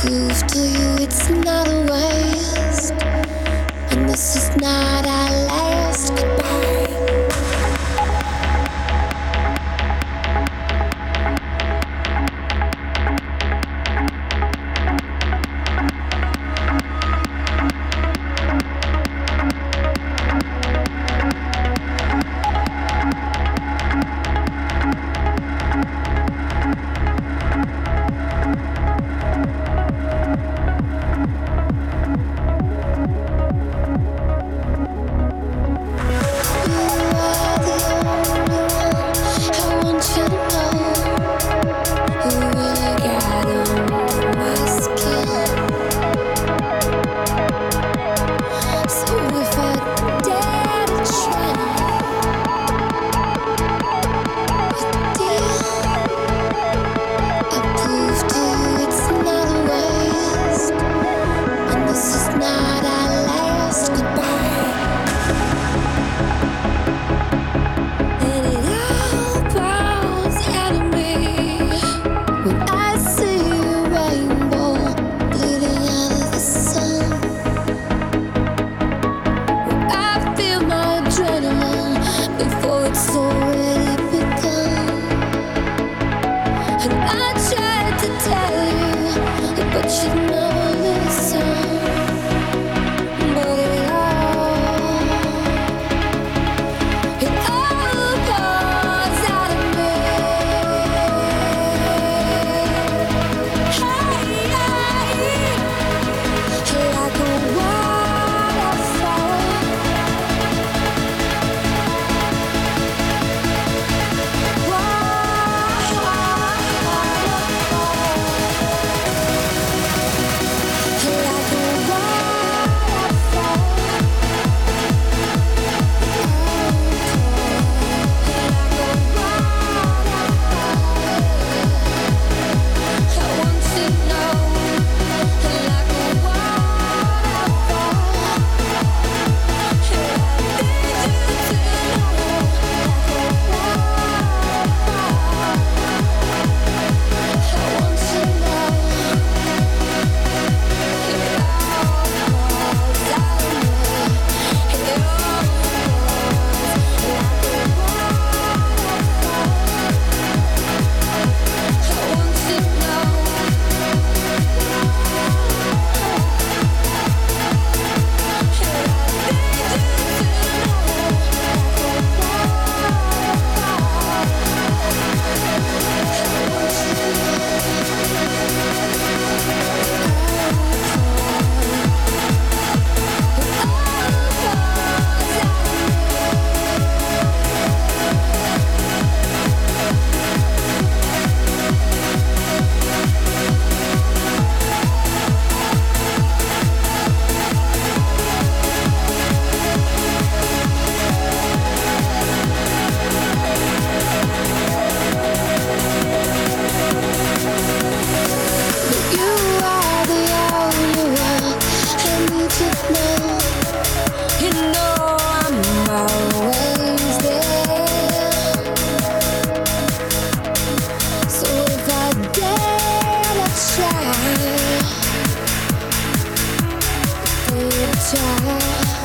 prove to you it's not a waste, and this is not our. time